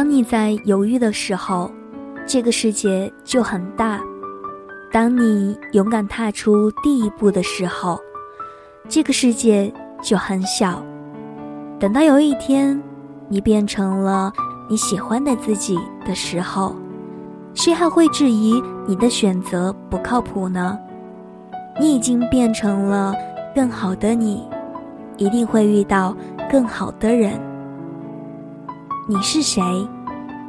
当你在犹豫的时候，这个世界就很大；当你勇敢踏出第一步的时候，这个世界就很小。等到有一天，你变成了你喜欢的自己的时候，谁还会质疑你的选择不靠谱呢？你已经变成了更好的你，一定会遇到更好的人。你是谁，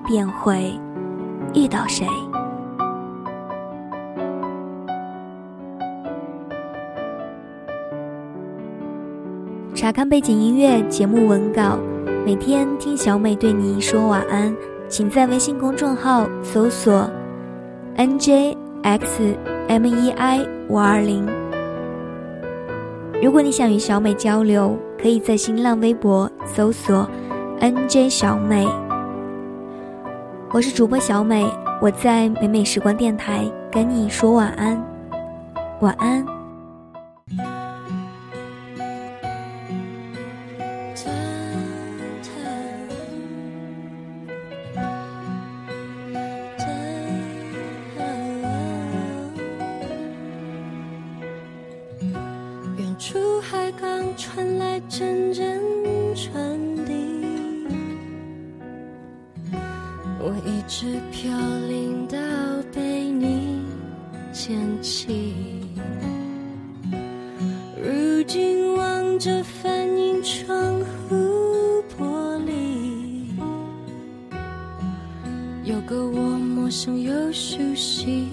便会遇到谁。查看背景音乐、节目文稿，每天听小美对你说晚安，请在微信公众号搜索 “njxmei 五二零”。如果你想与小美交流，可以在新浪微博搜索 “nj 小美”。我是主播小美，我在美美时光电台跟你说晚安，晚安。远处海港传来阵阵船我一直飘零到被你捡起。如今望着反映窗户玻璃，有个我陌生又熟悉。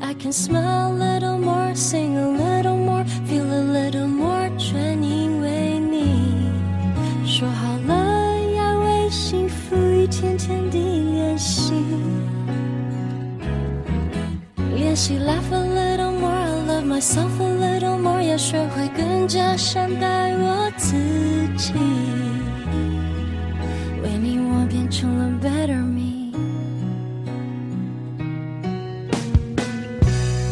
I can smell a little more, sing a little 练习 laugh a little more, I love myself a little more，要学会更加善待我自己。为你，我变成了 better me。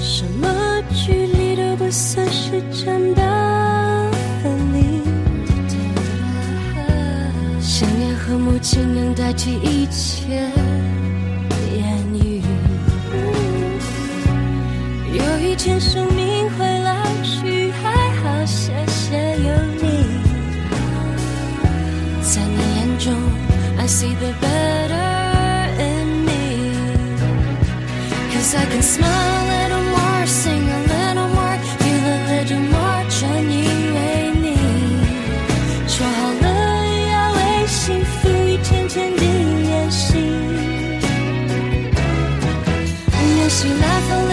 什么距离都不算是真的分离，想念和母亲能代替一切。see the better in me. Cause I can smile a little more, sing a little more, feel a little more 专一为你。说好了要为幸福一天天地练习，练习来风。